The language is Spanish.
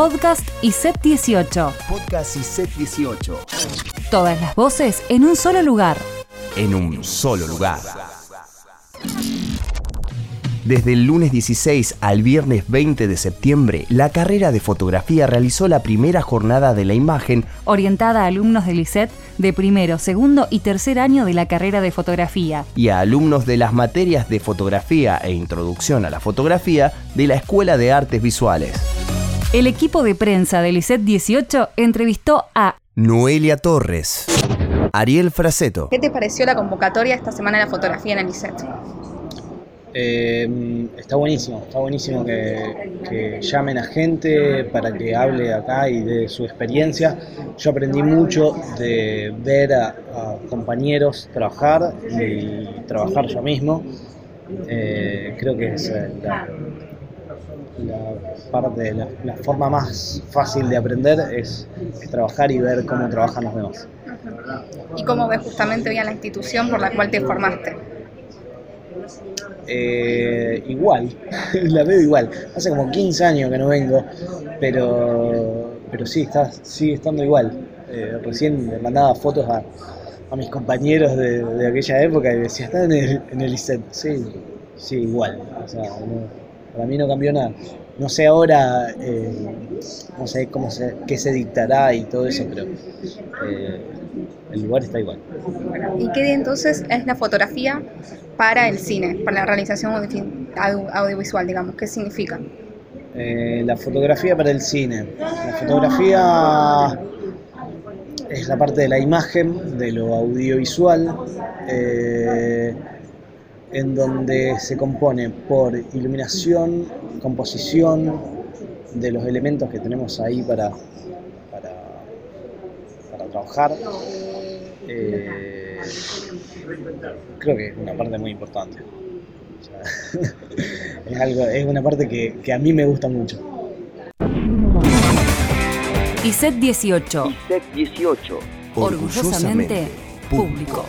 Podcast y Set 18. Podcast y Set 18. Todas las voces en un solo lugar. En un solo lugar. Desde el lunes 16 al viernes 20 de septiembre, la carrera de fotografía realizó la primera jornada de la imagen orientada a alumnos del ISET de primero, segundo y tercer año de la carrera de fotografía y a alumnos de las materias de fotografía e introducción a la fotografía de la Escuela de Artes Visuales. El equipo de prensa del ISET 18 entrevistó a Noelia Torres, Ariel Fraceto. ¿Qué te pareció la convocatoria esta semana de la fotografía en el ISET? Eh, está buenísimo, está buenísimo que, llamen a gente para que hable acá y de su experiencia. Yo aprendí mucho de ver a, compañeros trabajar y trabajar yo mismo. Eh, creo que es eh, la, parte, la, la, forma más fácil de aprender es, es trabajar y ver cómo trabajan los demás. ¿Y cómo ves justamente hoy a la institución por la cual te formaste? Eh, igual, la veo igual. Hace como 15 años que no vengo, pero, pero sí, está, sigue estando igual. Eh, recién me mandaba fotos a, mis compañeros de, aquella época y decía, ¿están en el, en el ICET? Sí, sí, igual. O sea, para mí no cambió nada. No sé ahora, eh, no sé cómo se, qué se dictará y todo eso, pero el lugar está igual. ¿Y qué entonces es la fotografía para el cine, para la realización audiovisual, digamos? ¿Qué significa? Eh, la fotografía para el cine. La fotografía es la parte de la imagen, de lo audiovisual, eh, en donde se compone por iluminación, composición de los elementos que tenemos ahí para, para, trabajar. Eh, creo que es una parte muy importante. es, algo, es una parte que, que a mí me gusta mucho. Y set 18. Y set 18. Orgullosamente, público.